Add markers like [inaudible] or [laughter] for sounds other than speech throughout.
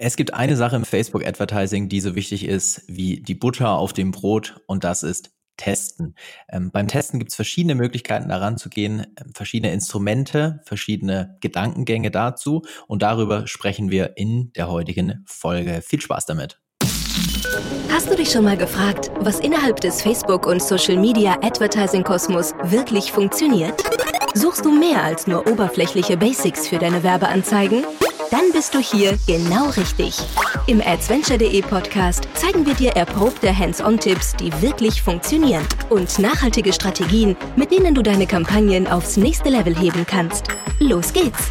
Es gibt eine Sache im Facebook Advertising, die so wichtig ist wie die Butter auf dem Brot und das ist Testen. Ähm, beim Testen gibt es verschiedene Möglichkeiten daran zu gehen, ähm, verschiedene Instrumente, verschiedene Gedankengänge dazu und darüber sprechen wir in der heutigen Folge. Viel Spaß damit. Hast du dich schon mal gefragt, was innerhalb des Facebook- und Social-Media-Advertising-Kosmos wirklich funktioniert? Suchst du mehr als nur oberflächliche Basics für deine Werbeanzeigen? Dann bist du hier genau richtig. Im Adventure.de Podcast zeigen wir dir erprobte Hands-on-Tipps, die wirklich funktionieren und nachhaltige Strategien, mit denen du deine Kampagnen aufs nächste Level heben kannst. Los geht's!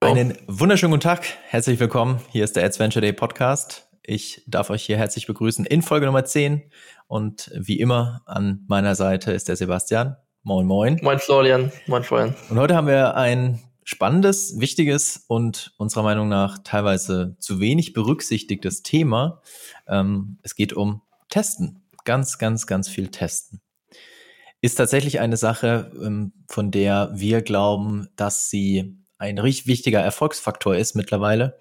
Einen wunderschönen guten Tag, herzlich willkommen. Hier ist der Adventure Day Podcast. Ich darf euch hier herzlich begrüßen in Folge Nummer 10 und wie immer an meiner Seite ist der Sebastian. Moin, moin. Moin, Florian. Moin, Florian. Und heute haben wir ein spannendes, wichtiges und unserer Meinung nach teilweise zu wenig berücksichtigtes Thema. Ähm, es geht um Testen. Ganz, ganz, ganz viel Testen. Ist tatsächlich eine Sache, ähm, von der wir glauben, dass sie ein richtig wichtiger Erfolgsfaktor ist mittlerweile,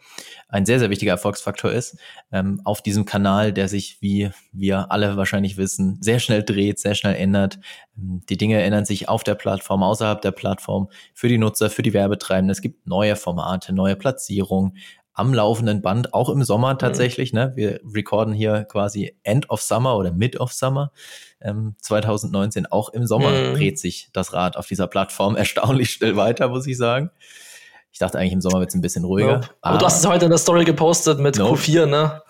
ein sehr, sehr wichtiger Erfolgsfaktor ist, ähm, auf diesem Kanal, der sich, wie wir alle wahrscheinlich wissen, sehr schnell dreht, sehr schnell ändert. Ähm, die Dinge ändern sich auf der Plattform, außerhalb der Plattform, für die Nutzer, für die Werbetreibenden. Es gibt neue Formate, neue Platzierungen, am laufenden Band, auch im Sommer mhm. tatsächlich. Mhm. Ne? Wir recorden hier quasi End of Summer oder Mid of Summer ähm, 2019. Auch im Sommer mhm. dreht sich das Rad auf dieser Plattform [laughs] erstaunlich schnell weiter, muss ich sagen. Ich dachte eigentlich, im Sommer wird es ein bisschen ruhiger. Nope. Aber, du hast es heute in der Story gepostet mit nope. Q4, ne?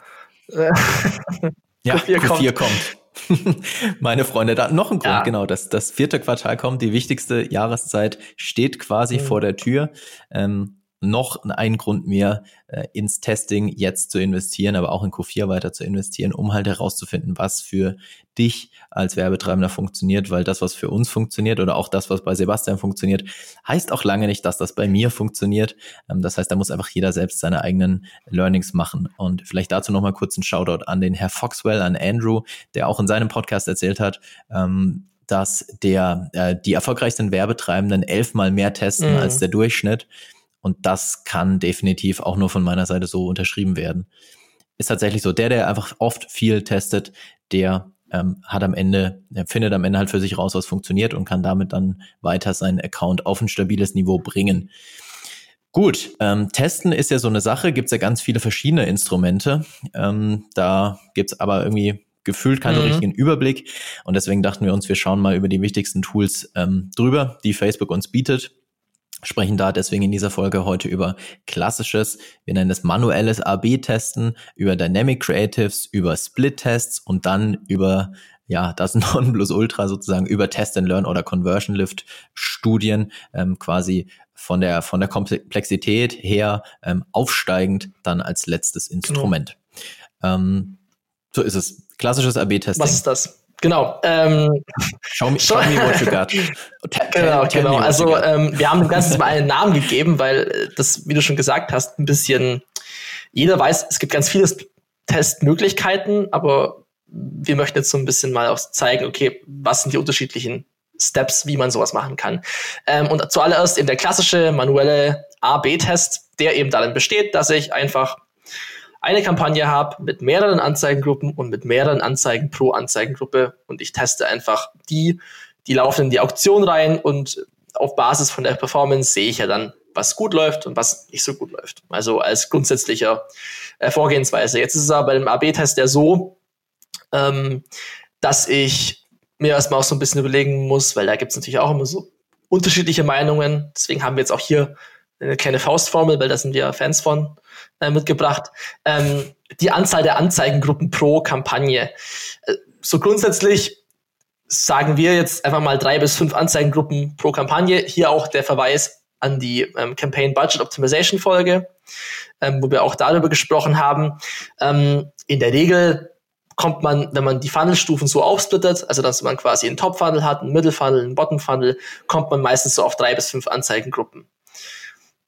ja, Q4, Q4 kommt. kommt. [laughs] Meine Freunde, da noch ein Grund, ja. genau. Das, das vierte Quartal kommt, die wichtigste Jahreszeit steht quasi mhm. vor der Tür. Ähm, noch ein Grund mehr, äh, ins Testing jetzt zu investieren, aber auch in Q4 weiter zu investieren, um halt herauszufinden, was für dich als Werbetreibender funktioniert, weil das, was für uns funktioniert oder auch das, was bei Sebastian funktioniert, heißt auch lange nicht, dass das bei mir funktioniert. Ähm, das heißt, da muss einfach jeder selbst seine eigenen Learnings machen. Und vielleicht dazu nochmal kurz ein Shoutout an den Herr Foxwell, an Andrew, der auch in seinem Podcast erzählt hat, ähm, dass der äh, die erfolgreichsten Werbetreibenden elfmal mehr testen mhm. als der Durchschnitt. Und das kann definitiv auch nur von meiner Seite so unterschrieben werden. Ist tatsächlich so. Der, der einfach oft viel testet, der ähm, hat am Ende, findet am Ende halt für sich raus, was funktioniert und kann damit dann weiter seinen Account auf ein stabiles Niveau bringen. Gut, ähm, testen ist ja so eine Sache, gibt es ja ganz viele verschiedene Instrumente. Ähm, da gibt es aber irgendwie gefühlt keinen mhm. richtigen Überblick. Und deswegen dachten wir uns, wir schauen mal über die wichtigsten Tools ähm, drüber, die Facebook uns bietet sprechen da deswegen in dieser Folge heute über klassisches, wir nennen es manuelles AB-Testen, über Dynamic Creatives, über Split-Tests und dann über ja, das [laughs] Nonplusultra sozusagen über Test and Learn oder Conversion Lift Studien ähm, quasi von der von der Komplexität her ähm, aufsteigend dann als letztes genau. Instrument. Genau. Ähm, so ist es. Klassisches AB-Testing. Was ist das? Genau. Ähm, show, me, show me what you got. [laughs] genau, genau. Also ähm, wir haben dem Ganzen mal einen Namen gegeben, weil äh, das, wie du schon gesagt hast, ein bisschen jeder weiß, es gibt ganz viele Testmöglichkeiten, aber wir möchten jetzt so ein bisschen mal auch zeigen, okay, was sind die unterschiedlichen Steps, wie man sowas machen kann. Ähm, und zuallererst eben der klassische manuelle A-B-Test, der eben darin besteht, dass ich einfach eine Kampagne habe mit mehreren Anzeigengruppen und mit mehreren Anzeigen pro Anzeigengruppe und ich teste einfach die, die laufen in die Auktion rein und auf Basis von der Performance sehe ich ja dann, was gut läuft und was nicht so gut läuft. Also als grundsätzlicher äh, Vorgehensweise. Jetzt ist es aber bei dem AB-Test ja so, ähm, dass ich mir erstmal auch so ein bisschen überlegen muss, weil da gibt es natürlich auch immer so unterschiedliche Meinungen. Deswegen haben wir jetzt auch hier eine kleine Faustformel, weil da sind wir Fans von, äh, mitgebracht. Ähm, die Anzahl der Anzeigengruppen pro Kampagne. Äh, so grundsätzlich sagen wir jetzt einfach mal drei bis fünf Anzeigengruppen pro Kampagne. Hier auch der Verweis an die ähm, Campaign Budget Optimization Folge, ähm, wo wir auch darüber gesprochen haben. Ähm, in der Regel kommt man, wenn man die Funnelstufen so aufsplittet, also dass man quasi einen Top-Funnel hat, einen Middle-Funnel, einen Bottom-Funnel, kommt man meistens so auf drei bis fünf Anzeigengruppen.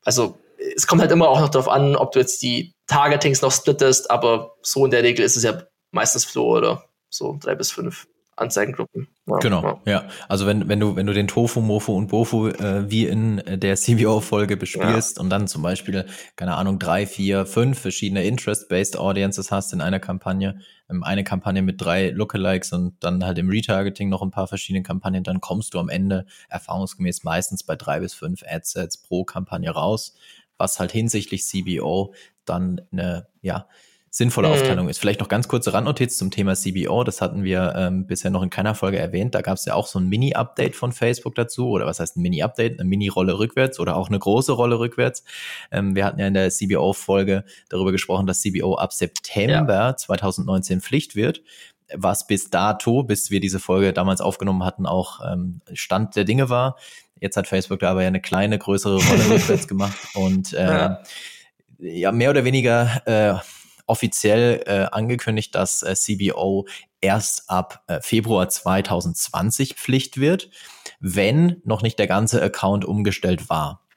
Also es kommt halt immer auch noch darauf an, ob du jetzt die Targetings noch splittest, aber so in der Regel ist es ja meistens so oder so drei bis fünf Anzeigengruppen. Ja, genau, ja. ja. Also wenn, wenn du, wenn du den Tofu, Mofu und Bofu äh, wie in der CBO-Folge bespielst ja. und dann zum Beispiel, keine Ahnung, drei, vier, fünf verschiedene Interest-Based Audiences hast in einer Kampagne, ähm, eine Kampagne mit drei Lookalikes und dann halt im Retargeting noch ein paar verschiedene Kampagnen, dann kommst du am Ende erfahrungsgemäß meistens bei drei bis fünf Adsets pro Kampagne raus, was halt hinsichtlich CBO dann eine, ja, sinnvolle mhm. Aufteilung ist. Vielleicht noch ganz kurze Randnotiz zum Thema CBO. Das hatten wir ähm, bisher noch in keiner Folge erwähnt. Da gab es ja auch so ein Mini-Update von Facebook dazu. Oder was heißt ein Mini-Update? Eine Mini-Rolle rückwärts oder auch eine große Rolle rückwärts. Ähm, wir hatten ja in der CBO-Folge darüber gesprochen, dass CBO ab September ja. 2019 Pflicht wird was bis dato, bis wir diese Folge damals aufgenommen hatten, auch ähm, Stand der Dinge war. Jetzt hat Facebook da aber ja eine kleine, größere Rolle [laughs] rückwärts gemacht und äh, ja. ja. mehr oder weniger äh, offiziell äh, angekündigt, dass äh, CBO erst ab äh, Februar 2020 Pflicht wird, wenn noch nicht der ganze Account umgestellt war.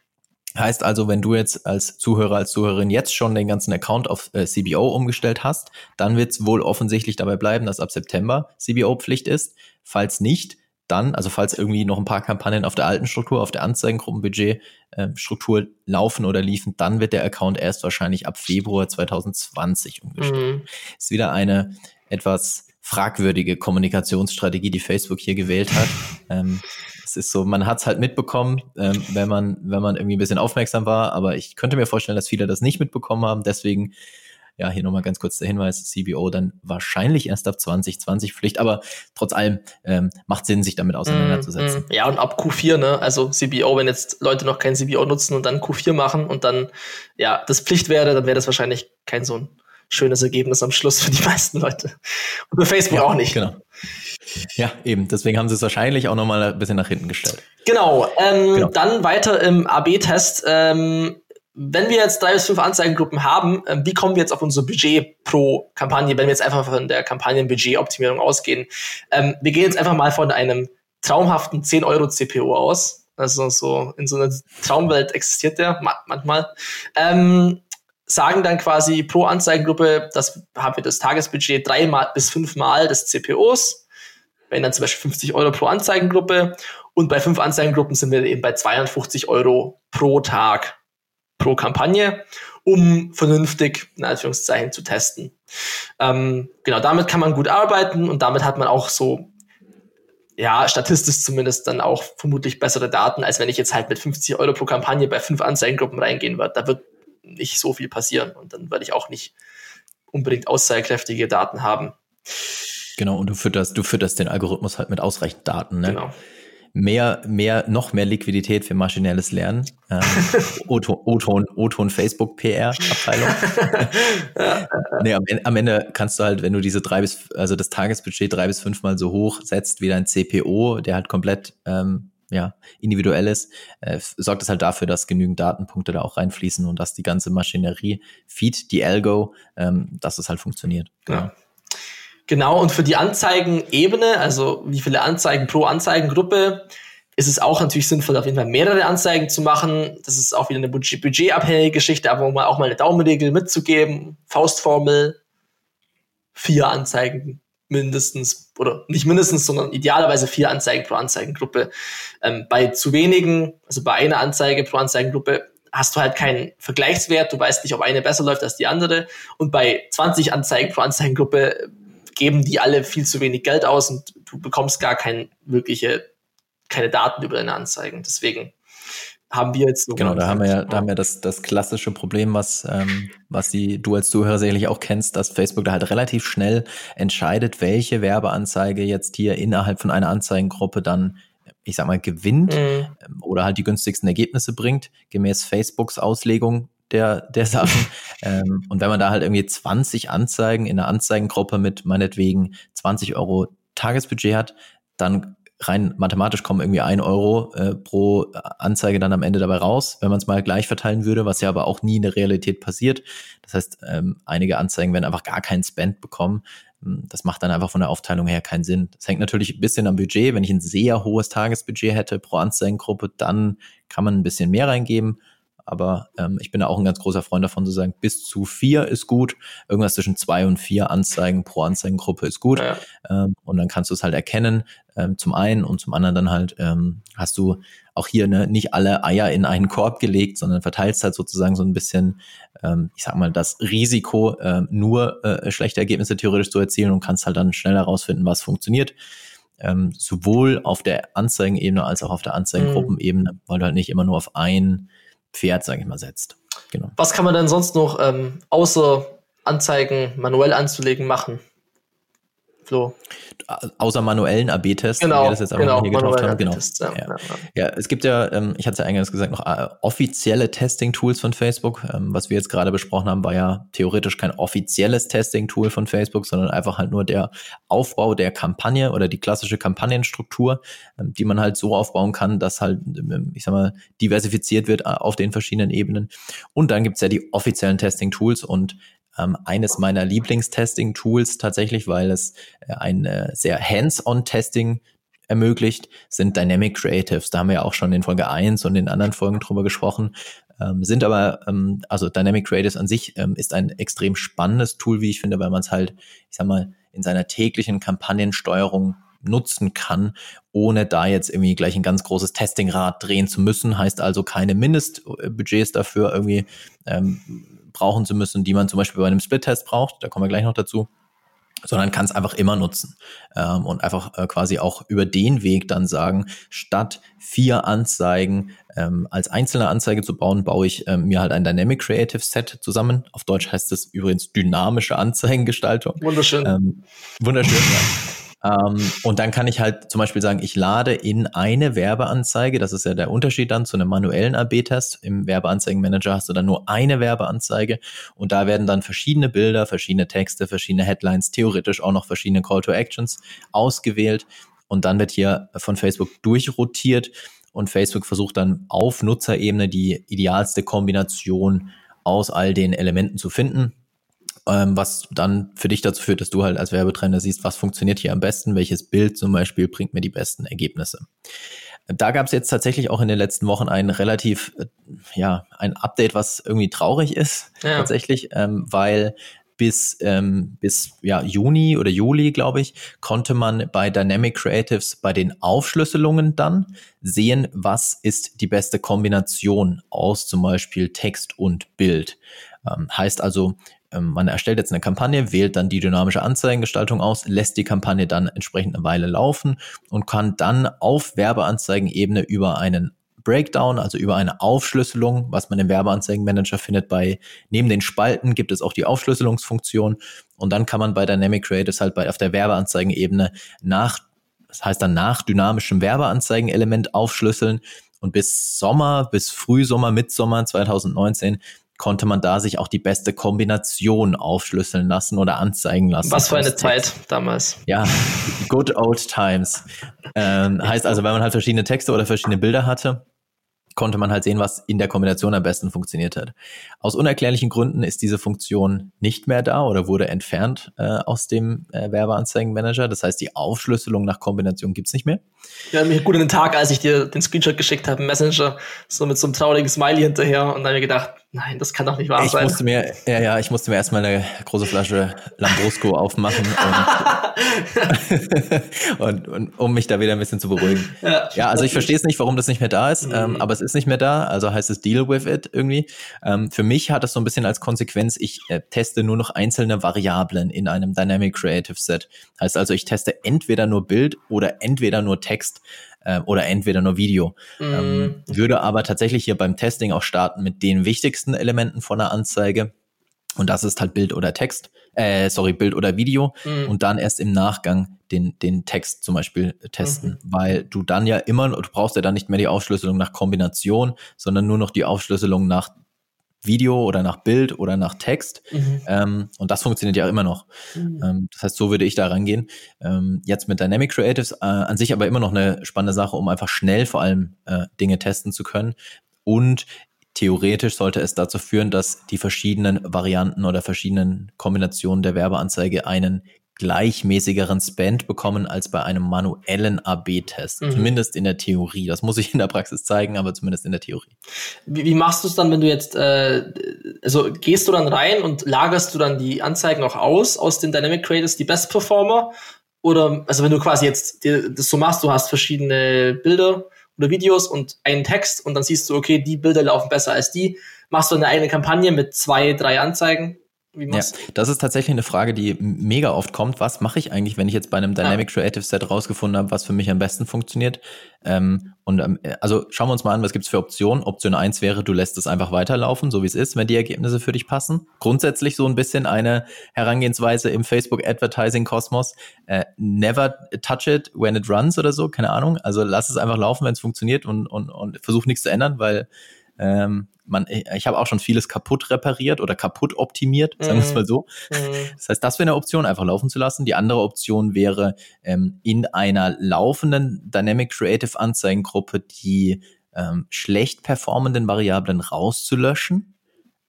Heißt also, wenn du jetzt als Zuhörer, als Zuhörerin jetzt schon den ganzen Account auf äh, CBO umgestellt hast, dann wird es wohl offensichtlich dabei bleiben, dass ab September CBO Pflicht ist. Falls nicht, dann, also falls irgendwie noch ein paar Kampagnen auf der alten Struktur, auf der Anzeigengruppenbudget äh, Struktur laufen oder liefen, dann wird der Account erst wahrscheinlich ab Februar 2020 umgestellt. Mhm. Ist wieder eine etwas fragwürdige Kommunikationsstrategie, die Facebook hier gewählt hat. ähm, es ist so, man hat es halt mitbekommen, ähm, wenn man, wenn man irgendwie ein bisschen aufmerksam war, aber ich könnte mir vorstellen, dass viele das nicht mitbekommen haben. Deswegen ja, hier nochmal ganz kurz der Hinweis, CBO dann wahrscheinlich erst ab 2020 Pflicht, aber trotz allem ähm, macht Sinn, sich damit auseinanderzusetzen. Mm, mm. Ja, und ab Q4, ne, also CBO, wenn jetzt Leute noch kein CBO nutzen und dann Q4 machen und dann, ja, das Pflicht wäre, dann wäre das wahrscheinlich kein so ein schönes Ergebnis am Schluss für die [laughs] meisten Leute. Und für Facebook ja, auch nicht. Genau. Ja, eben. Deswegen haben sie es wahrscheinlich auch nochmal ein bisschen nach hinten gestellt. Genau. Ähm, genau. Dann weiter im AB-Test. Ähm, wenn wir jetzt drei bis fünf Anzeigengruppen haben, äh, wie kommen wir jetzt auf unser Budget pro Kampagne, wenn wir jetzt einfach von der Kampagnenbudgetoptimierung ausgehen? Ähm, wir gehen jetzt einfach mal von einem traumhaften 10 Euro CPO aus. Also so in so einer Traumwelt existiert der manchmal. Ähm, sagen dann quasi pro Anzeigengruppe, das haben wir das Tagesbudget dreimal bis fünfmal des CPOs. Wenn dann zum Beispiel 50 Euro pro Anzeigengruppe. Und bei fünf Anzeigengruppen sind wir eben bei 52 Euro pro Tag pro Kampagne, um vernünftig, in Anführungszeichen, zu testen. Ähm, genau, damit kann man gut arbeiten und damit hat man auch so, ja, statistisch zumindest dann auch vermutlich bessere Daten, als wenn ich jetzt halt mit 50 Euro pro Kampagne bei fünf Anzeigengruppen reingehen würde. Da wird nicht so viel passieren und dann werde ich auch nicht unbedingt aussagekräftige Daten haben. Genau, und du fütterst, du fütterst den Algorithmus halt mit ausreichend Daten, ne? Genau mehr, mehr, noch mehr Liquidität für maschinelles Lernen. Ähm, [laughs] O-Ton, O-Ton Facebook PR Abteilung. [laughs] nee, am, am, Ende kannst du halt, wenn du diese drei bis, also das Tagesbudget drei bis fünfmal so hoch setzt wie dein CPO, der halt komplett, ähm, ja, individuell ist, äh, sorgt es halt dafür, dass genügend Datenpunkte da auch reinfließen und dass die ganze Maschinerie, Feed, die Algo, ähm, dass es halt funktioniert. Genau. Ja. Genau, und für die Anzeigenebene, also wie viele Anzeigen pro Anzeigengruppe, ist es auch natürlich sinnvoll, auf jeden Fall mehrere Anzeigen zu machen. Das ist auch wieder eine budget budgetabhängige Geschichte, aber um auch mal eine Daumenregel mitzugeben, Faustformel, vier Anzeigen mindestens, oder nicht mindestens, sondern idealerweise vier Anzeigen pro Anzeigengruppe. Ähm, bei zu wenigen, also bei einer Anzeige pro Anzeigengruppe, hast du halt keinen Vergleichswert, du weißt nicht, ob eine besser läuft als die andere. Und bei 20 Anzeigen pro Anzeigengruppe geben die alle viel zu wenig Geld aus und du bekommst gar kein wirkliche, keine Daten über deine Anzeigen. Deswegen haben wir jetzt so. Genau, da haben wir ja, da haben wir das, das klassische Problem, was, ähm, was die, du als Zuhörer sicherlich auch kennst, dass Facebook da halt relativ schnell entscheidet, welche Werbeanzeige jetzt hier innerhalb von einer Anzeigengruppe dann ich sag mal, gewinnt mhm. Ähm, oder halt die günstigsten Ergebnisse bringt, gemäß Facebooks Auslegung der, der Sachen. [laughs] ähm, und wenn man da halt irgendwie 20 Anzeigen in einer Anzeigengruppe mit meinetwegen 20 Euro Tagesbudget hat, dann rein mathematisch kommen irgendwie ein Euro äh, pro Anzeige dann am Ende dabei raus, wenn man es mal gleich verteilen würde, was ja aber auch nie in der Realität passiert. Das heißt, ähm, einige Anzeigen werden einfach gar keinen Spend bekommen. Hm, das macht dann einfach von der Aufteilung her keinen Sinn. Das hängt natürlich ein bisschen am Budget. Wenn ich ein sehr hohes Tagesbudget hätte pro Anzeigengruppe, dann kann man ein bisschen mehr reingeben. Aber ähm, ich bin da auch ein ganz großer Freund davon zu sagen, bis zu vier ist gut. Irgendwas zwischen zwei und vier Anzeigen pro Anzeigengruppe ist gut. Ja. Ähm, und dann kannst du es halt erkennen, ähm, zum einen und zum anderen dann halt ähm, hast du auch hier ne, nicht alle Eier in einen Korb gelegt, sondern verteilst halt sozusagen so ein bisschen, ähm, ich sag mal, das Risiko, äh, nur äh, schlechte Ergebnisse theoretisch zu erzielen und kannst halt dann schnell herausfinden, was funktioniert ähm, sowohl auf der Anzeigenebene als auch auf der Anzeigengruppenebene, mhm. weil du halt nicht immer nur auf ein Pferd, sage ich mal, setzt. Genau. Was kann man denn sonst noch ähm, außer Anzeigen manuell anzulegen machen? Flo? Außer manuellen AB-Tests, genau, wir das jetzt auch genau, hier getauft haben. Genau. Ja, ja. ja, es gibt ja, ähm, ich hatte es ja eingangs gesagt, noch äh, offizielle Testing-Tools von Facebook. Ähm, was wir jetzt gerade besprochen haben, war ja theoretisch kein offizielles Testing-Tool von Facebook, sondern einfach halt nur der Aufbau der Kampagne oder die klassische Kampagnenstruktur, ähm, die man halt so aufbauen kann, dass halt, ähm, ich sag mal, diversifiziert wird äh, auf den verschiedenen Ebenen. Und dann gibt es ja die offiziellen Testing-Tools und ähm, eines meiner Lieblingstesting-Tools tatsächlich, weil es äh, ein äh, sehr hands-on-Testing ermöglicht, sind Dynamic Creatives. Da haben wir ja auch schon in Folge 1 und in anderen Folgen drüber gesprochen. Ähm, sind aber, ähm, also Dynamic Creatives an sich ähm, ist ein extrem spannendes Tool, wie ich finde, weil man es halt, ich sag mal, in seiner täglichen Kampagnensteuerung nutzen kann, ohne da jetzt irgendwie gleich ein ganz großes Testingrad drehen zu müssen. Heißt also keine Mindestbudgets dafür irgendwie ähm, brauchen zu müssen, die man zum Beispiel bei einem Split-Test braucht. Da kommen wir gleich noch dazu sondern kann es einfach immer nutzen ähm, und einfach äh, quasi auch über den Weg dann sagen, statt vier Anzeigen ähm, als einzelne Anzeige zu bauen, baue ich ähm, mir halt ein Dynamic Creative Set zusammen. Auf Deutsch heißt es übrigens dynamische Anzeigengestaltung. Wunderschön. Ähm, wunderschön, ja. [laughs] Ähm, und dann kann ich halt zum Beispiel sagen, ich lade in eine Werbeanzeige, das ist ja der Unterschied dann zu einem manuellen AB-Test. Im Werbeanzeigenmanager hast du dann nur eine Werbeanzeige und da werden dann verschiedene Bilder, verschiedene Texte, verschiedene Headlines, theoretisch auch noch verschiedene Call to Actions ausgewählt und dann wird hier von Facebook durchrotiert und Facebook versucht dann auf Nutzerebene die idealste Kombination aus all den Elementen zu finden ähm, was dann für dich dazu führt, dass du halt als Werbetreiner siehst, was funktioniert hier am besten, welches Bild zum Beispiel bringt mir die besten Ergebnisse. Da gab es jetzt tatsächlich auch in den letzten Wochen ein relativ, äh, ja, ein Update, was irgendwie traurig ist, ja. tatsächlich, ähm, weil bis, ähm, bis ja, Juni oder Juli, glaube ich, konnte man bei Dynamic Creatives bei den Aufschlüsselungen dann sehen, was ist die beste Kombination aus zum Beispiel Text und Bild. Ähm, heißt also, man erstellt jetzt eine Kampagne, wählt dann die dynamische Anzeigengestaltung aus, lässt die Kampagne dann entsprechend eine Weile laufen und kann dann auf Werbeanzeigenebene über einen Breakdown, also über eine Aufschlüsselung, was man im Werbeanzeigenmanager findet. Bei neben den Spalten gibt es auch die Aufschlüsselungsfunktion und dann kann man bei Dynamic Creatives halt bei auf der Werbeanzeigenebene nach, das heißt dann nach dynamischem Werbeanzeigenelement aufschlüsseln und bis Sommer, bis Frühsommer, Mitsommer 2019 konnte man da sich auch die beste Kombination aufschlüsseln lassen oder anzeigen lassen. Was für eine Zeit damals. Ja, good old times. Ähm, [laughs] heißt also, wenn man halt verschiedene Texte oder verschiedene Bilder hatte, konnte man halt sehen, was in der Kombination am besten funktioniert hat. Aus unerklärlichen Gründen ist diese Funktion nicht mehr da oder wurde entfernt äh, aus dem äh, Werbeanzeigenmanager. Das heißt, die Aufschlüsselung nach Kombination gibt's nicht mehr. Ja, mir gut in den Tag, als ich dir den Screenshot geschickt habe, Messenger, so mit so einem traurigen Smiley hinterher und dann habe ich gedacht, nein, das kann doch nicht wahr ich sein. Musste mir, ja, ja, ich musste mir erstmal eine große Flasche Lambrusco aufmachen, [laughs] und, [laughs] und, und, um mich da wieder ein bisschen zu beruhigen. [laughs] Ja, ja also ich verstehe es nicht, warum das nicht mehr da ist, mhm. ähm, aber es ist nicht mehr da, also heißt es Deal with it irgendwie. Ähm, für mich hat das so ein bisschen als Konsequenz, ich äh, teste nur noch einzelne Variablen in einem Dynamic Creative Set. Heißt also, ich teste entweder nur Bild oder entweder nur Text äh, oder entweder nur Video. Mhm. Ähm, würde aber tatsächlich hier beim Testing auch starten mit den wichtigsten Elementen von der Anzeige. Und das ist halt Bild oder Text, äh, sorry, Bild oder Video. Mhm. Und dann erst im Nachgang den, den Text zum Beispiel testen, mhm. weil du dann ja immer, du brauchst ja dann nicht mehr die Aufschlüsselung nach Kombination, sondern nur noch die Aufschlüsselung nach Video oder nach Bild oder nach Text. Mhm. Ähm, und das funktioniert ja immer noch. Mhm. Ähm, das heißt, so würde ich da rangehen. Ähm, jetzt mit Dynamic Creatives äh, an sich aber immer noch eine spannende Sache, um einfach schnell vor allem äh, Dinge testen zu können. Und theoretisch sollte es dazu führen, dass die verschiedenen Varianten oder verschiedenen Kombinationen der Werbeanzeige einen gleichmäßigeren Spend bekommen als bei einem manuellen AB-Test. Mhm. Zumindest in der Theorie. Das muss ich in der Praxis zeigen, aber zumindest in der Theorie. Wie, wie machst du es dann, wenn du jetzt, äh, also gehst du dann rein und lagerst du dann die Anzeigen auch aus, aus den Dynamic Creators, die Best Performer? Oder, also wenn du quasi jetzt das so machst, du hast verschiedene Bilder oder Videos und einen Text und dann siehst du, okay, die Bilder laufen besser als die, machst du eine eigene Kampagne mit zwei, drei Anzeigen ja, das ist tatsächlich eine Frage, die mega oft kommt. Was mache ich eigentlich, wenn ich jetzt bei einem Dynamic Creative Set rausgefunden habe, was für mich am besten funktioniert? Ähm, und ähm, also schauen wir uns mal an, was gibt's für Optionen. Option eins wäre, du lässt es einfach weiterlaufen, so wie es ist, wenn die Ergebnisse für dich passen. Grundsätzlich so ein bisschen eine Herangehensweise im Facebook Advertising Kosmos. Äh, never touch it when it runs oder so, keine Ahnung. Also lass es einfach laufen, wenn es funktioniert und, und, und versuch nichts zu ändern, weil ähm, man, ich habe auch schon vieles kaputt repariert oder kaputt optimiert, sagen wir es mhm. mal so. Mhm. Das heißt, das wäre eine Option, einfach laufen zu lassen. Die andere Option wäre, ähm, in einer laufenden Dynamic Creative Anzeigengruppe die ähm, schlecht performenden Variablen rauszulöschen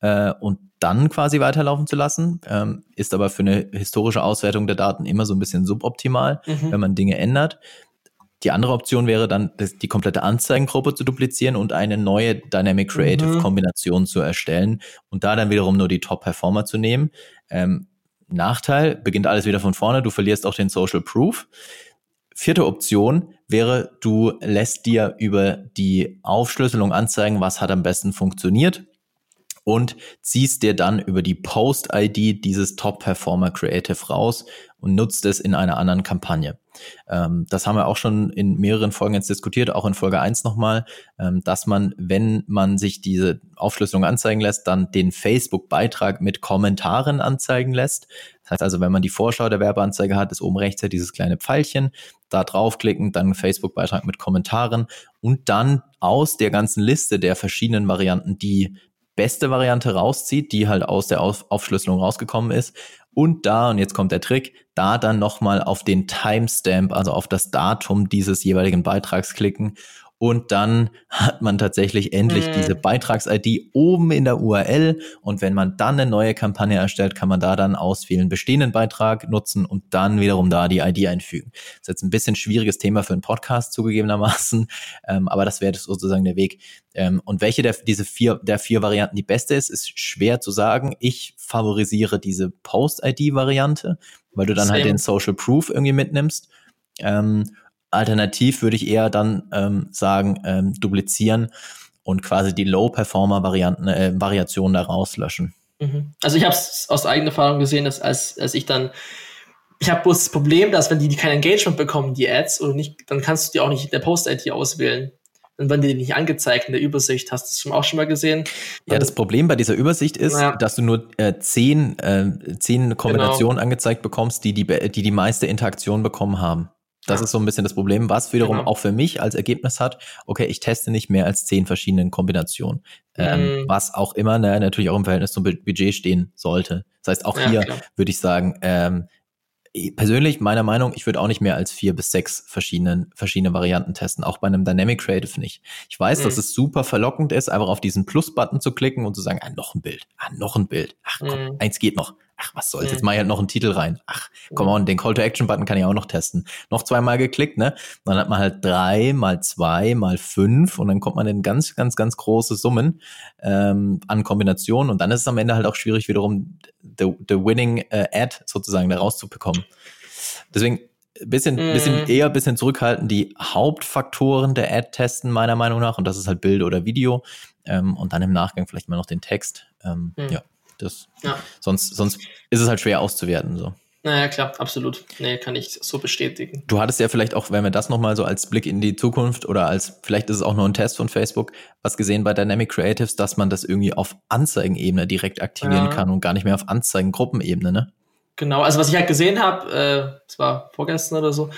äh, und dann quasi weiterlaufen zu lassen. Ähm, ist aber für eine historische Auswertung der Daten immer so ein bisschen suboptimal, mhm. wenn man Dinge ändert. Die andere Option wäre dann, die komplette Anzeigengruppe zu duplizieren und eine neue Dynamic Creative mhm. Kombination zu erstellen und da dann wiederum nur die Top-Performer zu nehmen. Ähm, Nachteil, beginnt alles wieder von vorne, du verlierst auch den Social Proof. Vierte Option wäre, du lässt dir über die Aufschlüsselung anzeigen, was hat am besten funktioniert und ziehst dir dann über die Post-ID dieses Top-Performer Creative raus und nutzt es in einer anderen Kampagne. Ähm, das haben wir auch schon in mehreren Folgen jetzt diskutiert, auch in Folge 1 nochmal, ähm, dass man, wenn man sich diese Aufschlüsselung anzeigen lässt, dann den Facebook-Beitrag mit Kommentaren anzeigen lässt. Das heißt also, wenn man die Vorschau der Werbeanzeige hat, ist oben rechts ja dieses kleine Pfeilchen, da draufklicken, dann Facebook-Beitrag mit Kommentaren und dann aus der ganzen Liste der verschiedenen Varianten die beste Variante rauszieht, die halt aus der Aufschlüsselung rausgekommen ist. Und da, und jetzt kommt der Trick, da dann nochmal auf den Timestamp, also auf das Datum dieses jeweiligen Beitrags klicken und dann hat man tatsächlich endlich mhm. diese Beitrags-ID oben in der URL. Und wenn man dann eine neue Kampagne erstellt, kann man da dann auswählen, bestehenden Beitrag nutzen und dann wiederum da die ID einfügen. Das ist jetzt ein bisschen schwieriges Thema für einen Podcast zugegebenermaßen, ähm, aber das wäre sozusagen der Weg. Ähm, und welche der, diese vier, der vier Varianten die beste ist, ist schwer zu sagen. Ich favorisiere diese Post-ID-Variante, weil du dann halt Same. halt den Social Proof irgendwie mitnimmst. Ähm, Alternativ würde ich eher dann ähm, sagen, ähm, duplizieren und quasi die Low-Performer-Varianten, äh, Variationen da rauslöschen. Mhm. Also ich habe es aus eigener Erfahrung gesehen, dass als, als ich dann, ich habe bloß das Problem, dass wenn die, die kein Engagement bekommen, die Ads, oder nicht, dann kannst du die auch nicht in der Post-IT auswählen. Dann werden die nicht angezeigt in der Übersicht. Hast du das schon auch schon mal gesehen? Ja, das Problem bei dieser Übersicht ist, ja. dass du nur äh, zehn, äh, zehn Kombinationen genau. angezeigt bekommst, die die, die die meiste Interaktion bekommen haben. Das ja. ist so ein bisschen das Problem, was wiederum genau. auch für mich als Ergebnis hat, okay, ich teste nicht mehr als zehn verschiedenen Kombinationen, ähm, mhm. was auch immer ne, natürlich auch im Verhältnis zum Budget stehen sollte. Das heißt, auch ja, hier würde ich sagen, ähm, persönlich, meiner Meinung, ich würde auch nicht mehr als vier bis sechs verschiedene, verschiedene Varianten testen, auch bei einem Dynamic Creative nicht. Ich weiß, mhm. dass es super verlockend ist, einfach auf diesen Plus-Button zu klicken und zu sagen, ah, noch ein Bild, ah, noch ein Bild, ach komm, mhm. eins geht noch, ach, was soll's, jetzt mache ich halt noch einen Titel rein. Ach, komm on, den Call-to-Action-Button kann ich auch noch testen. Noch zweimal geklickt, ne? Dann hat man halt drei mal zwei mal fünf und dann kommt man in ganz, ganz, ganz große Summen ähm, an Kombinationen und dann ist es am Ende halt auch schwierig, wiederum the, the winning äh, Ad sozusagen da rauszubekommen. Deswegen bisschen, mm. bisschen eher bisschen zurückhalten, die Hauptfaktoren der Ad testen, meiner Meinung nach, und das ist halt Bild oder Video. Ähm, und dann im Nachgang vielleicht mal noch den Text. Ähm, mm. Ja. Das, ja. Sonst, sonst ist es halt schwer auszuwerten. So. Naja, klar, absolut. Nee, kann ich so bestätigen. Du hattest ja vielleicht auch, wenn wir das nochmal so als Blick in die Zukunft oder als, vielleicht ist es auch nur ein Test von Facebook, was gesehen bei Dynamic Creatives, dass man das irgendwie auf Anzeigenebene direkt aktivieren ja. kann und gar nicht mehr auf Anzeigengruppenebene, ne? Genau, also was ich halt gesehen habe, äh, das war vorgestern oder so,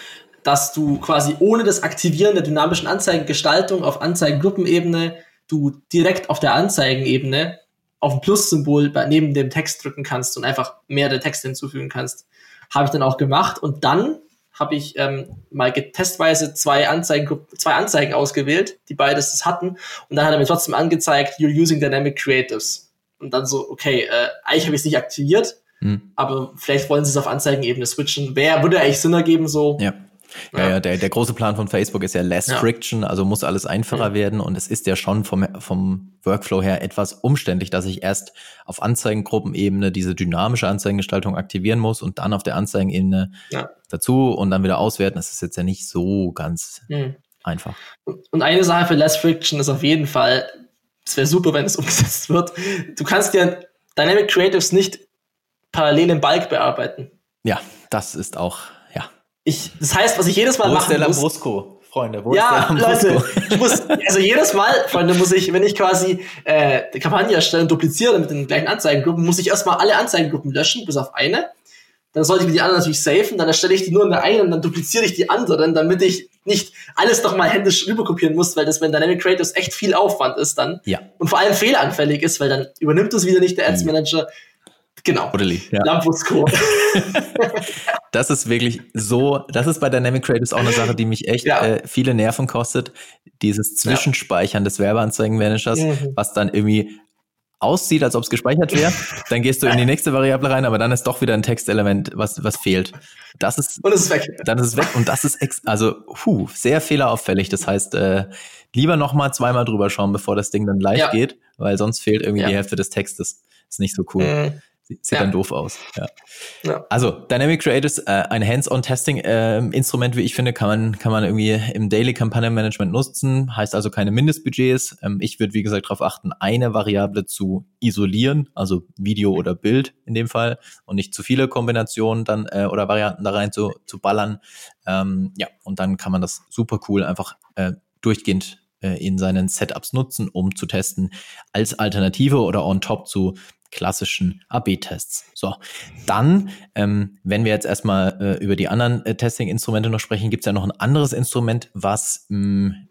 dass du quasi ohne das Aktivieren der dynamischen Anzeigengestaltung auf Anzeigengruppenebene du direkt auf der Anzeigenebene auf ein Plus-Symbol neben dem Text drücken kannst und einfach mehr der Texte hinzufügen kannst. Habe ich dann auch gemacht und dann habe ich ähm, mal testweise zwei Anzeigen, zwei Anzeigen ausgewählt, die beides das hatten. Und dann hat er mir trotzdem angezeigt, you're using dynamic creatives. Und dann so, okay, äh, eigentlich habe ich es nicht aktiviert, Hm. Aber vielleicht wollen sie es auf Anzeigenebene switchen. Wer würde eigentlich Sinn ergeben so? Ja. Ja, ja, der, der große Plan von Facebook ist ja less ja. friction, also muss alles einfacher mhm. werden und es ist ja schon vom, vom Workflow her etwas umständlich, dass ich erst auf Anzeigengruppenebene diese dynamische Anzeigengestaltung aktivieren muss und dann auf der Anzeigenebene ja. dazu und dann wieder auswerten. Das ist jetzt ja nicht so ganz mhm. einfach. Und eine Sache für less friction ist auf jeden Fall, es wäre super, wenn es [laughs] umgesetzt wird. Du kannst ja Dynamic Creatives nicht parallel im Bulk bearbeiten. Ja, das ist auch ich, das heißt, was ich jedes Mal wo machen ist der Lambrusco, Freunde? Wo ja, Leute, ich muss, also jedes Mal, Freunde, muss ich, wenn ich quasi äh, die Kampagne erstelle und dupliziere mit den gleichen Anzeigengruppen, muss ich erstmal alle Anzeigengruppen löschen, bis auf eine. Dann sollte ich mir die anderen natürlich safen, dann erstelle ich die nur in der einen und dann dupliziere ich die anderen, damit ich nicht alles nochmal händisch rüberkopieren muss, weil das bei Dynamic Creators echt viel Aufwand ist dann. Ja. Und vor allem fehleranfällig ist, weil dann übernimmt es wieder nicht der Ads Manager. Ja Genau. Totally, ja. Lambrusco. [laughs] das ist wirklich so, das ist bei Dynamic Creatives auch eine Sache, die mich echt ja. äh, viele Nerven kostet. Dieses Zwischenspeichern ja. des Werbeanzeigenmanagers, mhm. was dann irgendwie aussieht, als ob es gespeichert wäre. [laughs] Dann gehst du in die nächste Variable rein, aber dann ist doch wieder ein Textelement, was, was fehlt. Das ist, und es ist weg. Dann ist es weg und das ist ex also puh, sehr fehlerauffällig. Das heißt, äh, lieber noch mal zweimal drüber schauen, bevor das Ding dann live ja. geht, weil sonst fehlt irgendwie die Hälfte des Textes. Ist nicht so cool. Mhm. Sieht ja. dann doof aus. Ja. ja. Also Dynamic Creatives, äh, ein Hands-on-Testing-Instrument, äh, wie ich finde, kann man, kann man irgendwie im Daily Kampagnenmanagement nutzen. Heißt also keine Mindestbudgets. Ähm, ich würde, wie gesagt, darauf achten, eine Variable zu isolieren, also Video oder Bild in dem Fall, und nicht zu viele Kombinationen dann äh, oder Varianten da rein zu, zu ballern. Ähm, ja, und dann kann man das super cool einfach äh, durchgehend äh, in seinen Setups nutzen, um zu testen, als Alternative oder on top zu klassischen AB-Tests. So, dann, ähm, wenn wir jetzt erstmal äh, über die anderen äh, Testing-Instrumente noch sprechen, gibt es ja noch ein anderes Instrument, was mh, hm,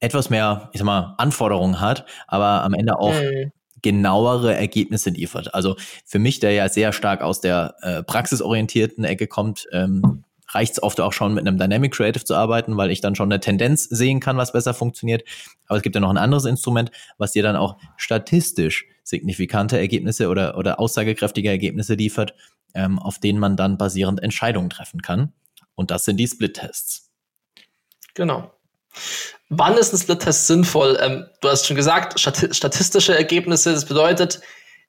etwas mehr, ich sag mal, Anforderungen hat, aber am Ende auch mhm. genauere Ergebnisse liefert. Also für mich, der ja sehr stark aus der äh, praxisorientierten Ecke kommt, ähm, reicht es oft auch schon mit einem Dynamic Creative zu arbeiten, weil ich dann schon eine Tendenz sehen kann, was besser funktioniert. Aber es gibt ja noch ein anderes Instrument, was dir dann auch statistisch signifikante Ergebnisse oder, oder aussagekräftige Ergebnisse liefert, ähm, auf denen man dann basierend Entscheidungen treffen kann. Und das sind die Split-Tests. Genau. Wann ist ein Split-Test sinnvoll? Ähm, du hast schon gesagt, statistische Ergebnisse, das bedeutet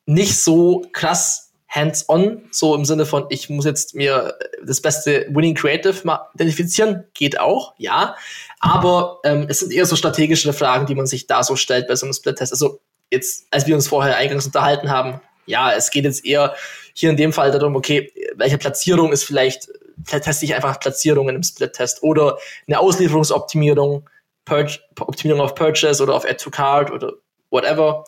nicht so krass hands-on, so im Sinne von, ich muss jetzt mir das beste Winning Creative mal identifizieren, geht auch, ja. Aber ähm, es sind eher so strategische Fragen, die man sich da so stellt bei so einem Split-Test. Also jetzt, als wir uns vorher eingangs unterhalten haben, ja, es geht jetzt eher hier in dem Fall darum, okay, welche Platzierung ist vielleicht, teste ich einfach Platzierungen im Split-Test oder eine Auslieferungsoptimierung, Purge, Optimierung auf Purchase oder auf Add to Card oder whatever.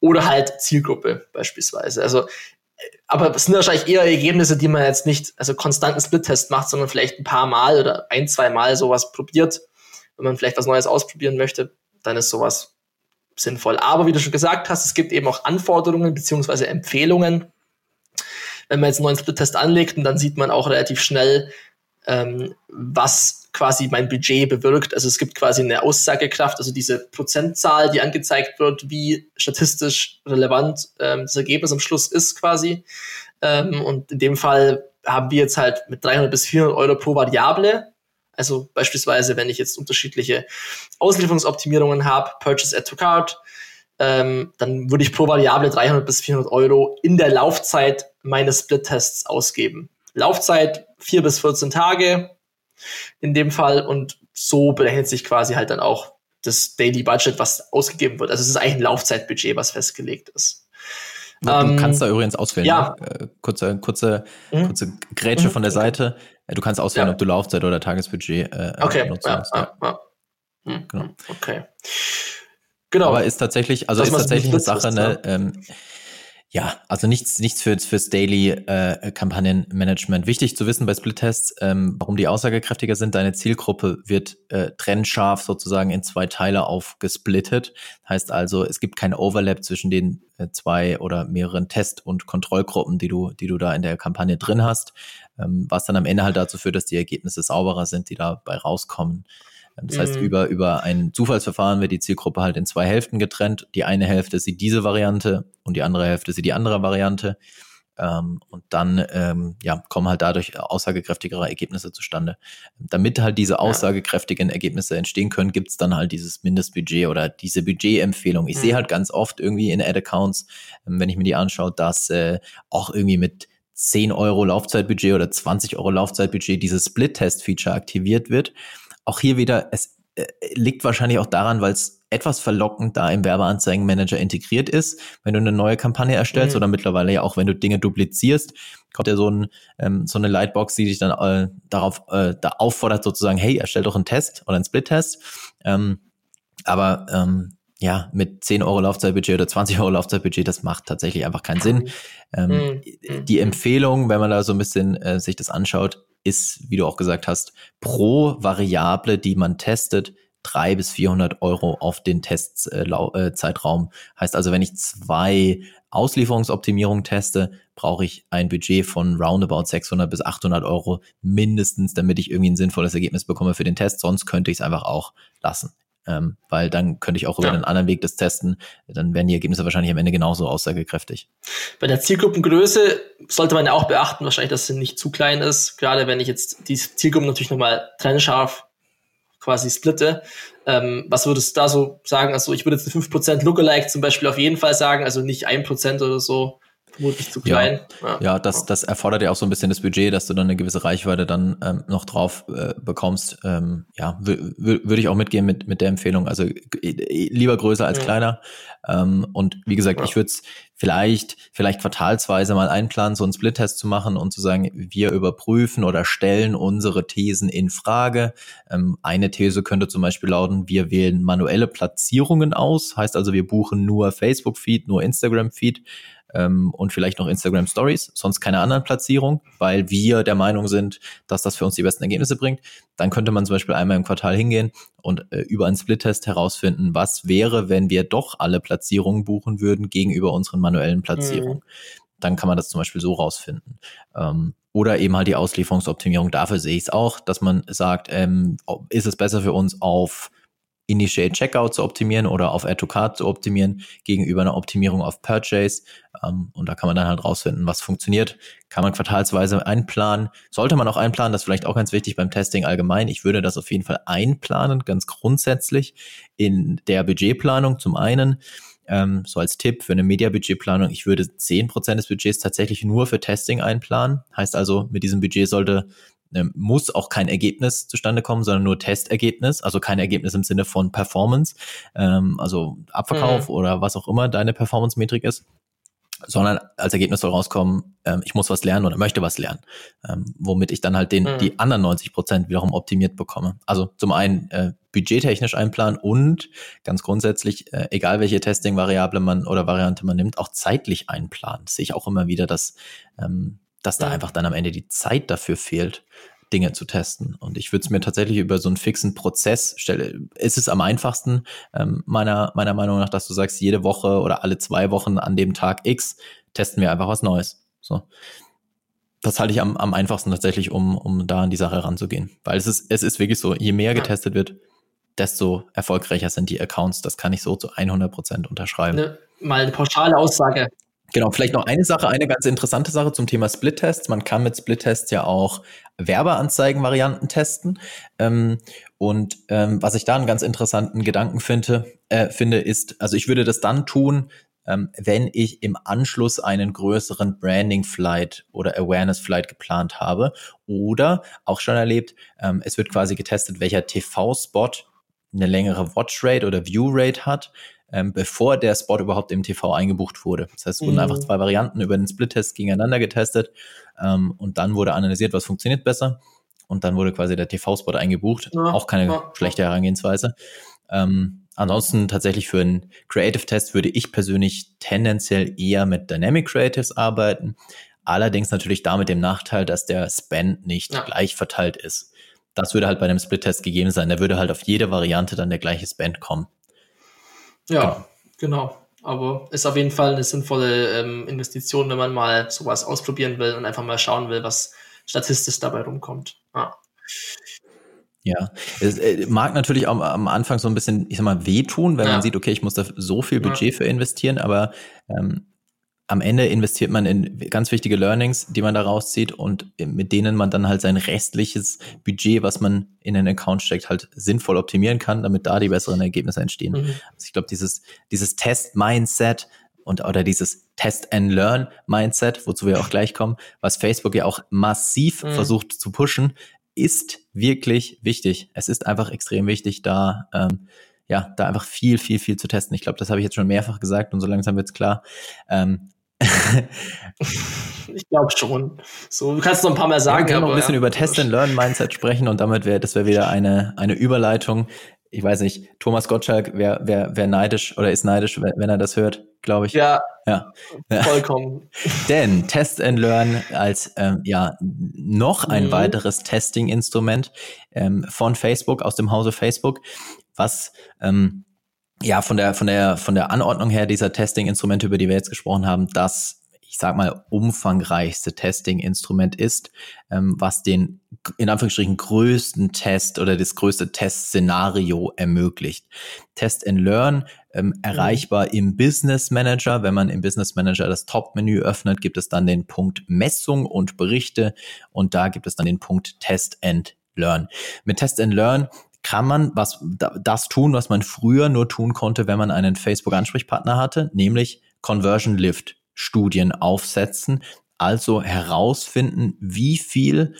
Oder halt Zielgruppe beispielsweise. Also, aber es sind wahrscheinlich eher Ergebnisse, die man jetzt nicht, also konstanten Split-Test macht, sondern vielleicht ein paar Mal oder ein, zwei Mal sowas probiert. Wenn man vielleicht was Neues ausprobieren möchte, dann ist sowas sinnvoll. Aber wie du schon gesagt hast, es gibt eben auch Anforderungen beziehungsweise Empfehlungen. Wenn man jetzt einen neuen Split-Test anlegt, und dann sieht man auch relativ schnell, ähm, was quasi mein Budget bewirkt. Also es gibt quasi eine Aussagekraft, also diese Prozentzahl, die angezeigt wird, wie statistisch relevant ähm, das Ergebnis am Schluss ist quasi. Ähm, und in dem Fall haben wir jetzt halt mit 300 bis 400 Euro pro Variable also beispielsweise, wenn ich jetzt unterschiedliche Auslieferungsoptimierungen habe, Purchase Add to Card, ähm, dann würde ich pro Variable 300 bis 400 Euro in der Laufzeit meines Split-Tests ausgeben. Laufzeit 4 bis 14 Tage in dem Fall und so berechnet sich quasi halt dann auch das Daily Budget, was ausgegeben wird. Also es ist eigentlich ein Laufzeitbudget, was festgelegt ist. Du ähm, kannst da übrigens auswählen. Ja. Ne? Äh, kurze, kurze, mhm. kurze Grätsche mhm. von der Seite. Du kannst auswählen, ja. ob du Laufzeit oder Tagesbudget äh, okay. nutzen ja, ja. ja. Hm. Genau. Okay. Genau. Aber ist tatsächlich, also das ist tatsächlich eine Sache, ne, ähm, ja, also nichts, nichts für, fürs Daily äh, Kampagnenmanagement. Wichtig zu wissen bei Split-Tests, ähm, warum die aussagekräftiger sind. Deine Zielgruppe wird äh, trennscharf sozusagen in zwei Teile aufgesplittet. Heißt also, es gibt kein Overlap zwischen den äh, zwei oder mehreren Test- und Kontrollgruppen, die du, die du da in der Kampagne drin hast, ähm, was dann am Ende halt dazu führt, dass die Ergebnisse sauberer sind, die dabei rauskommen. Das heißt, mhm. über, über ein Zufallsverfahren wird die Zielgruppe halt in zwei Hälften getrennt. Die eine Hälfte sieht diese Variante und die andere Hälfte sieht die andere Variante. Ähm, und dann ähm, ja, kommen halt dadurch aussagekräftigere Ergebnisse zustande. Damit halt diese aussagekräftigen Ergebnisse entstehen können, gibt es dann halt dieses Mindestbudget oder diese Budgetempfehlung. Ich mhm. sehe halt ganz oft irgendwie in Ad-Accounts, ähm, wenn ich mir die anschaue, dass äh, auch irgendwie mit 10 Euro Laufzeitbudget oder 20 Euro Laufzeitbudget dieses Split-Test-Feature aktiviert wird. Auch hier wieder, es äh, liegt wahrscheinlich auch daran, weil es etwas verlockend da im Werbeanzeigenmanager integriert ist, wenn du eine neue Kampagne erstellst mhm. oder mittlerweile ja auch, wenn du Dinge duplizierst, kommt ja so, ein, ähm, so eine Lightbox, die dich dann äh, darauf äh, da auffordert, sozusagen, hey, erstell doch einen Test oder einen Split-Test. Ähm, aber ähm, ja, mit 10 Euro Laufzeitbudget oder 20 Euro Laufzeitbudget, das macht tatsächlich einfach keinen Sinn. Ähm, mhm. Die Empfehlung, wenn man da so ein bisschen äh, sich das anschaut, ist, wie du auch gesagt hast, pro Variable, die man testet, drei bis 400 Euro auf den Testzeitraum. Äh, heißt also, wenn ich zwei Auslieferungsoptimierungen teste, brauche ich ein Budget von roundabout 600 bis 800 Euro mindestens, damit ich irgendwie ein sinnvolles Ergebnis bekomme für den Test. Sonst könnte ich es einfach auch lassen. Ähm, weil dann könnte ich auch über ja. einen anderen Weg das testen. Dann wären die Ergebnisse wahrscheinlich am Ende genauso aussagekräftig. Bei der Zielgruppengröße sollte man ja auch beachten, wahrscheinlich, dass sie nicht zu klein ist. Gerade wenn ich jetzt die Zielgruppen natürlich nochmal trennscharf quasi splitte. Ähm, was würdest du da so sagen? Also ich würde jetzt 5% Lookalike zum Beispiel auf jeden Fall sagen, also nicht 1% oder so vermutlich zu klein. Ja, ja. ja, das, das erfordert ja auch so ein bisschen das Budget, dass du dann eine gewisse Reichweite dann ähm, noch drauf äh, bekommst. Ähm, ja, würde ich auch mitgehen mit, mit der Empfehlung. Also lieber größer als ja. kleiner. Ähm, und wie gesagt, ich würde es vielleicht, vielleicht quartalsweise mal einplanen, so einen Split-Test zu machen und zu sagen, wir überprüfen oder stellen unsere Thesen in Frage. Ähm, eine These könnte zum Beispiel lauten, wir wählen manuelle Platzierungen aus. Heißt also, wir buchen nur Facebook-Feed, nur Instagram-Feed ähm, und vielleicht noch Instagram Stories, sonst keine anderen Platzierung, weil wir der Meinung sind, dass das für uns die besten Ergebnisse bringt. Dann könnte man zum Beispiel einmal im Quartal hingehen und äh, über einen Split-Test herausfinden, was wäre, wenn wir doch alle Platzierungen buchen würden gegenüber unseren manuellen Platzierungen. Mhm. Dann kann man das zum Beispiel so rausfinden. Ähm, oder eben halt die Auslieferungsoptimierung. Dafür sehe ich es auch, dass man sagt, ähm, ist es besser für uns auf Initiate Checkout zu optimieren oder auf Add to Cart zu optimieren gegenüber einer Optimierung auf Purchase. Ähm, und da kann man dann halt rausfinden, was funktioniert. Kann man quartalsweise einplanen. Sollte man auch einplanen, das ist vielleicht auch ganz wichtig beim Testing allgemein. Ich würde das auf jeden Fall einplanen, ganz grundsätzlich in der Budgetplanung zum einen. Ähm, so als Tipp für eine Media-Budgetplanung, ich würde zehn Prozent des Budgets tatsächlich nur für Testing einplanen. Heißt also, mit diesem Budget sollte muss auch kein Ergebnis zustande kommen, sondern nur Testergebnis, also kein Ergebnis im Sinne von Performance, ähm, also Abverkauf mhm. oder was auch immer deine Performance-Metrik ist, sondern als Ergebnis soll rauskommen, ähm, ich muss was lernen oder möchte was lernen, ähm, womit ich dann halt den, mhm. die anderen 90 Prozent wiederum optimiert bekomme. Also zum einen äh, budgettechnisch einplanen und ganz grundsätzlich, äh, egal welche Testing-Variable man oder Variante man nimmt, auch zeitlich einplanen. Das sehe ich auch immer wieder, dass ähm, dass da einfach dann am Ende die Zeit dafür fehlt, Dinge zu testen. Und ich würde es mir tatsächlich über so einen fixen Prozess stellen. Ist es am einfachsten, ähm, meiner, meiner Meinung nach, dass du sagst, jede Woche oder alle zwei Wochen an dem Tag X testen wir einfach was Neues. So. Das halte ich am, am einfachsten tatsächlich, um, um da an die Sache ranzugehen. Weil es ist, es ist wirklich so, je mehr getestet wird, desto erfolgreicher sind die Accounts. Das kann ich so zu 100 Prozent unterschreiben. Ne, mal eine pauschale Aussage. Genau, vielleicht noch eine Sache, eine ganz interessante Sache zum Thema Split-Tests. Man kann mit Split-Tests ja auch Werbeanzeigen-Varianten testen. Ähm, und ähm, was ich da einen ganz interessanten Gedanken finde, äh, finde, ist, also ich würde das dann tun, ähm, wenn ich im Anschluss einen größeren Branding-Flight oder Awareness-Flight geplant habe. Oder auch schon erlebt, ähm, es wird quasi getestet, welcher TV-Spot eine längere Watch-Rate oder View-Rate hat ähm, bevor der Spot überhaupt im TV eingebucht wurde. Das heißt, es wurden mhm. einfach zwei Varianten über den Split-Test gegeneinander getestet ähm, und dann wurde analysiert, was funktioniert besser. Und dann wurde quasi der TV-Spot eingebucht. Ja, Auch keine ja. schlechte Herangehensweise. Ähm, ansonsten tatsächlich für einen Creative Test würde ich persönlich tendenziell eher mit Dynamic Creatives arbeiten. Allerdings natürlich damit dem Nachteil, dass der Spend nicht ja. gleich verteilt ist. Das würde halt bei einem Split-Test gegeben sein. Da würde halt auf jede Variante dann der gleiche Spend kommen. Ja, genau. genau. Aber ist auf jeden Fall eine sinnvolle ähm, Investition, wenn man mal sowas ausprobieren will und einfach mal schauen will, was statistisch dabei rumkommt. Ja. Ja, es äh, mag natürlich auch am Anfang so ein bisschen, ich sag mal, wehtun, wenn ja. man sieht, okay, ich muss da so viel Budget ja. für investieren, aber ähm, am Ende investiert man in ganz wichtige Learnings, die man da rauszieht und mit denen man dann halt sein restliches Budget, was man in den Account steckt, halt sinnvoll optimieren kann, damit da die besseren Ergebnisse entstehen. Mhm. Also ich glaube, dieses, dieses Test-Mindset und oder dieses Test-and-Learn-Mindset, wozu wir auch gleich kommen, was Facebook ja auch massiv mhm. versucht zu pushen, ist wirklich wichtig. Es ist einfach extrem wichtig, da ähm, ja, da einfach viel, viel, viel zu testen. Ich glaube, das habe ich jetzt schon mehrfach gesagt und so langsam wird's klar. Ähm, ich glaube schon. So, du kannst noch ein paar Mal sagen. wir können noch ein bisschen ja. über Test and Learn Mindset sprechen und damit wäre das wäre wieder eine eine Überleitung. Ich weiß nicht, Thomas Gottschalk wäre wär, wär neidisch oder ist neidisch, wenn, er das hört, glaube ich. Ja, ja. Vollkommen. [laughs] Denn Test and Learn als ähm, ja noch ein mhm. weiteres Testing-Instrument ähm, von Facebook aus dem Hause Facebook, was ähm, ja, von der, von der, von der Anordnung her dieser Testing-Instrumente, über die wir jetzt gesprochen haben, das, ich sag mal, umfangreichste Testing-Instrument ist, ähm, was den, in Anführungsstrichen, größten Test oder das größte Test-Szenario ermöglicht. Test and Learn, ähm, mhm. erreichbar im Business Manager. Wenn man im Business Manager das Top-Menü öffnet, gibt es dann den Punkt Messung und Berichte und da gibt es dann den Punkt Test and Learn. Mit Test and Learn kann man was das tun, was man früher nur tun konnte, wenn man einen Facebook-Ansprechpartner hatte, nämlich Conversion Lift Studien aufsetzen, also herausfinden, wie viel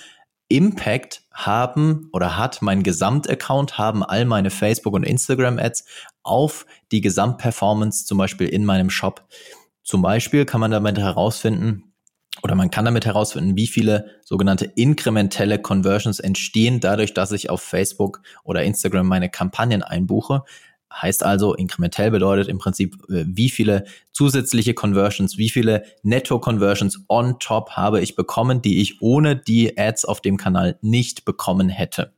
Impact haben oder hat mein Gesamtaccount, haben all meine Facebook- und Instagram-Ads auf die Gesamtperformance zum Beispiel in meinem Shop. Zum Beispiel kann man damit herausfinden, oder man kann damit herausfinden, wie viele sogenannte inkrementelle Conversions entstehen dadurch, dass ich auf Facebook oder Instagram meine Kampagnen einbuche. Heißt also, inkrementell bedeutet im Prinzip, äh, wie viele zusätzliche Conversions, wie viele Netto-Conversions on top habe ich bekommen, die ich ohne die Ads auf dem Kanal nicht bekommen hätte.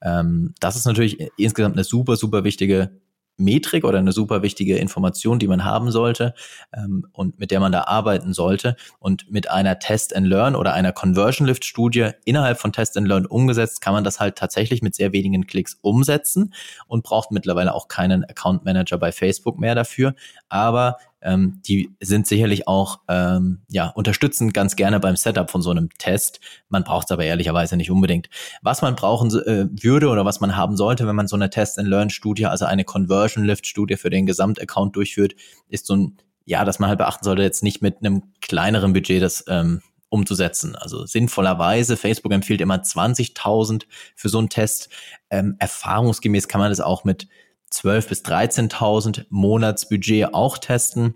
Ähm, das ist natürlich insgesamt eine super, super wichtige Metrik oder eine super wichtige Information, die man haben sollte ähm, und mit der man da arbeiten sollte. Und mit einer Test and Learn oder einer Conversion Lift Studie innerhalb von Test and Learn umgesetzt, kann man das halt tatsächlich mit sehr wenigen Klicks umsetzen und braucht mittlerweile auch keinen Account Manager bei Facebook mehr dafür. Aber ähm, die sind sicherlich auch ähm, ja, unterstützen ganz gerne beim Setup von so einem Test. Man braucht es aber ehrlicherweise nicht unbedingt. Was man brauchen äh, würde oder was man haben sollte, wenn man so eine Test-and-Learn-Studie, also eine Conversion-Lift-Studie für den Gesamtaccount durchführt, ist so ein, ja, dass man halt beachten sollte, jetzt nicht mit einem kleineren Budget das ähm, umzusetzen. Also sinnvollerweise, Facebook empfiehlt immer 20.000 für so einen Test. Ähm, erfahrungsgemäß kann man das auch mit 12.000 bis 13.000 Monatsbudget auch testen.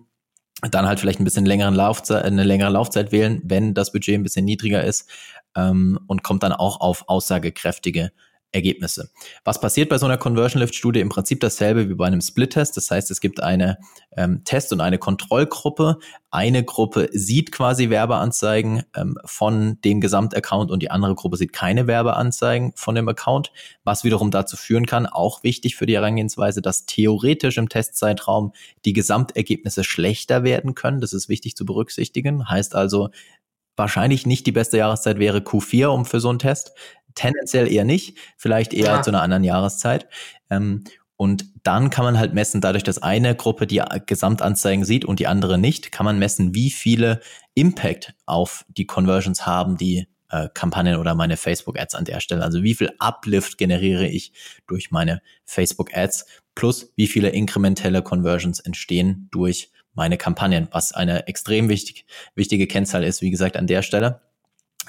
Dann halt vielleicht ein bisschen längeren Laufzeit, eine längere Laufzeit wählen, wenn das Budget ein bisschen niedriger ist ähm, und kommt dann auch auf aussagekräftige Ergebnisse. Was passiert bei so einer Conversion Lift Studie? Im Prinzip dasselbe wie bei einem Split-Test. Das heißt, es gibt eine ähm, Test- und eine Kontrollgruppe. Eine Gruppe sieht quasi Werbeanzeigen ähm, von dem Gesamtaccount und die andere Gruppe sieht keine Werbeanzeigen von dem Account, was wiederum dazu führen kann, auch wichtig für die Herangehensweise, dass theoretisch im Testzeitraum die Gesamtergebnisse schlechter werden können. Das ist wichtig zu berücksichtigen. Heißt also, wahrscheinlich nicht die beste Jahreszeit wäre Q4 um für so einen Test tendenziell eher nicht, vielleicht eher ja. zu einer anderen Jahreszeit. Ähm, und dann kann man halt messen, dadurch, dass eine Gruppe die Gesamtanzeigen sieht und die andere nicht, kann man messen, wie viele Impact auf die Conversions haben die äh, Kampagnen oder meine Facebook-Ads an der Stelle. Also wie viel Uplift generiere ich durch meine Facebook-Ads plus wie viele inkrementelle Conversions entstehen durch meine Kampagnen, was eine extrem wichtig, wichtige Kennzahl ist, wie gesagt, an der Stelle.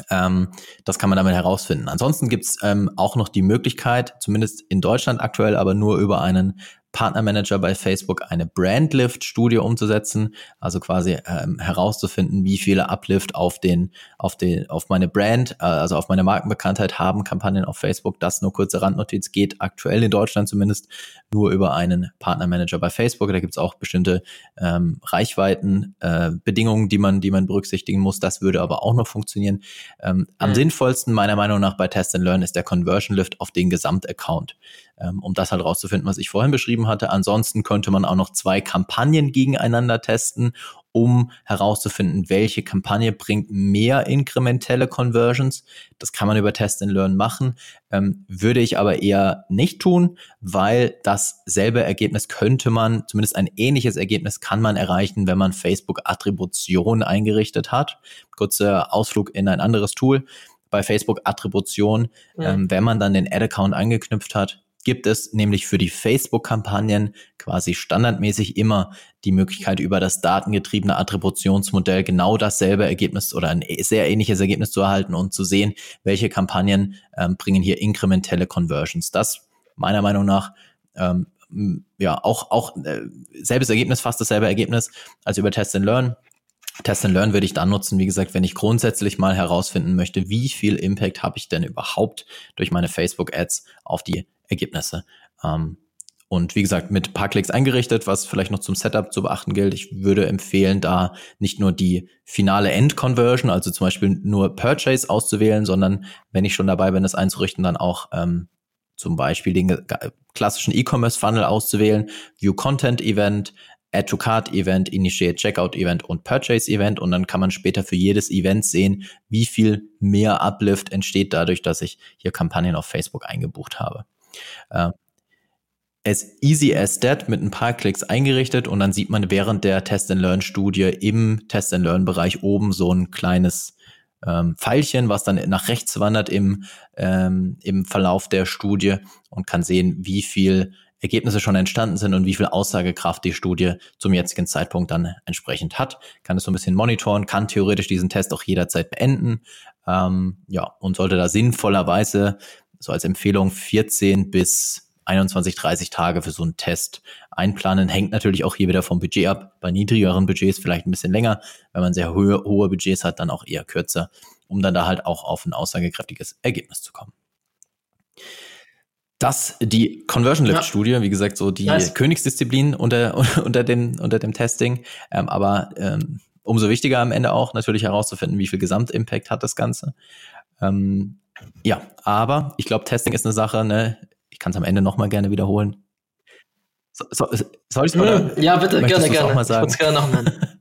Ähm, das kann man damit herausfinden. Ansonsten gibt's ähm, auch noch die Möglichkeit, zumindest in Deutschland aktuell, aber nur über einen Partnermanager bei Facebook eine Brandlift-Studie umzusetzen, also quasi ähm, herauszufinden, wie viele Uplift auf den, auf den, auf meine Brand, äh, also auf meine Markenbekanntheit haben Kampagnen auf Facebook. Das nur kurze Randnotiz geht aktuell in Deutschland zumindest nur über einen Partnermanager bei Facebook. Da gibt's auch bestimmte ähm, Reichweiten, äh, Bedingungen, die man, die man berücksichtigen muss. Das würde aber auch noch funktionieren. Ähm, am mhm. sinnvollsten meiner Meinung nach bei Test and Learn ist der Conversion Lift auf den Gesamtaccount, ähm, um das halt rauszufinden, was ich vorhin beschrieben beschrieben hatte. Ansonsten könnte man auch noch zwei Kampagnen gegeneinander testen, um herauszufinden, welche Kampagne bringt mehr inkrementelle Conversions. Das kann man über Test and Learn machen, ähm, würde ich aber eher nicht tun, weil dasselbe Ergebnis könnte man, zumindest ein ähnliches Ergebnis kann man erreichen, wenn man Facebook Attribution eingerichtet hat. Kurzer Ausflug in ein anderes Tool. Bei Facebook Attribution, ja. ähm, wenn man dann den Ad-Account angeknüpft hat, gibt es nämlich für die Facebook-Kampagnen quasi standardmäßig immer die Möglichkeit, über das datengetriebene Attributionsmodell genau dasselbe Ergebnis oder ein sehr ähnliches Ergebnis zu erhalten und zu sehen, welche Kampagnen ähm, bringen hier inkrementelle Conversions. Das meiner Meinung nach ähm, ja auch auch äh, selbes Ergebnis, fast dasselbe Ergebnis als über Test and Learn. Test and Learn würde ich dann nutzen, wie gesagt, wenn ich grundsätzlich mal herausfinden möchte, wie viel Impact habe ich denn überhaupt durch meine Facebook Ads auf die Ergebnisse. Ähm, und wie gesagt, mit paar Klicks eingerichtet, was vielleicht noch zum Setup zu beachten gilt. Ich würde empfehlen, da nicht nur die finale End-Conversion, also zum Beispiel nur Purchase auszuwählen, sondern wenn ich schon dabei bin, das einzurichten, dann auch ähm, zum Beispiel den klassischen E-Commerce-Funnel auszuwählen, View Content Event, Add to Cart Event, Initiate Checkout Event und Purchase Event und dann kann man später für jedes Event sehen, wie viel mehr Uplift entsteht dadurch, dass ich hier Kampagnen auf Facebook eingebucht habe. Äh, as easy as that mit ein paar Klicks eingerichtet und dann sieht man während der Test-and-Learn-Studie im Test-and-Learn-Bereich oben so ein kleines ähm, Pfeilchen, was dann nach rechts wandert im, ähm, im Verlauf der Studie und kann sehen, wie viel Ergebnisse schon entstanden sind und wie viel Aussagekraft die Studie zum jetzigen Zeitpunkt dann entsprechend hat. Kann es so ein bisschen monitoren, kann theoretisch diesen Test auch jederzeit beenden. Ähm, ja, und sollte da sinnvollerweise so als Empfehlung 14 bis 21, 30 Tage für so einen Test einplanen. Hängt natürlich auch hier wieder vom Budget ab. Bei niedrigeren Budgets vielleicht ein bisschen länger. Wenn man sehr hohe, hohe Budgets hat, dann auch eher kürzer, um dann da halt auch auf ein aussagekräftiges Ergebnis zu kommen. Das, die Conversion Lift Studie, ja. wie gesagt, so die nice. Königsdisziplin unter, [laughs] unter dem, unter dem Testing. Ähm, aber ähm, umso wichtiger am Ende auch natürlich herauszufinden, wie viel Gesamtimpact hat das Ganze. Ähm, ja, aber ich glaube, Testing ist eine Sache, ne? Ich kann es am Ende nochmal gerne wiederholen. So, so, soll ich es mal? Ja, bitte, gerne, gerne. Auch mal sagen? Ich gerne noch nennen. [laughs]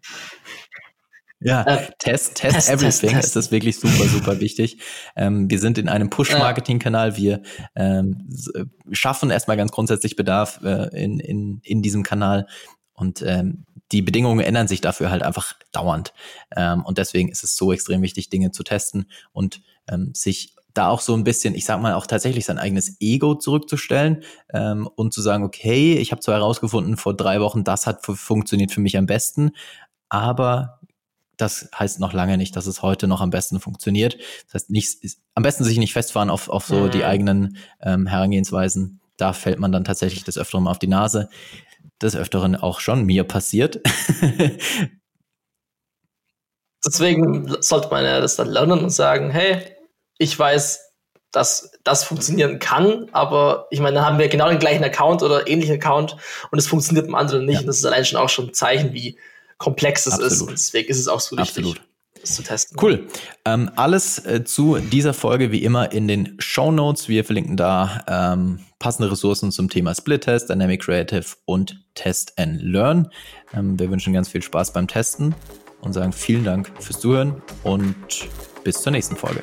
Ja, äh, Test, Test, Test Everything test, test. ist das wirklich super, super wichtig. Ähm, wir sind in einem Push-Marketing-Kanal. Wir ähm, äh, schaffen erstmal ganz grundsätzlich Bedarf äh, in, in, in diesem Kanal. Und ähm, die Bedingungen ändern sich dafür halt einfach dauernd. Ähm, und deswegen ist es so extrem wichtig, Dinge zu testen und ähm, sich da auch so ein bisschen, ich sag mal, auch tatsächlich sein eigenes Ego zurückzustellen ähm, und zu sagen, okay, ich habe zwar herausgefunden vor drei Wochen, das hat funktioniert für mich am besten, aber das heißt noch lange nicht, dass es heute noch am besten funktioniert. Das heißt, nicht, am besten sich nicht festfahren auf, auf so mhm. die eigenen ähm, Herangehensweisen. Da fällt man dann tatsächlich des Öfteren auf die Nase. Des Öfteren auch schon mir passiert. [laughs] Deswegen sollte man ja das dann lernen und sagen, hey, ich weiß, dass das funktionieren kann, aber ich meine, dann haben wir genau den gleichen Account oder ähnlichen Account und es funktioniert beim anderen nicht. Ja. Und das ist allein schon auch schon ein Zeichen, wie komplex es ist. Und deswegen ist es auch so wichtig. Absolut. Das zu testen. Cool. Ähm, alles äh, zu dieser Folge wie immer in den Show Notes. Wir verlinken da ähm, passende Ressourcen zum Thema Split Test, Dynamic Creative und Test and Learn. Ähm, wir wünschen ganz viel Spaß beim Testen und sagen vielen Dank fürs Zuhören und bis zur nächsten Folge.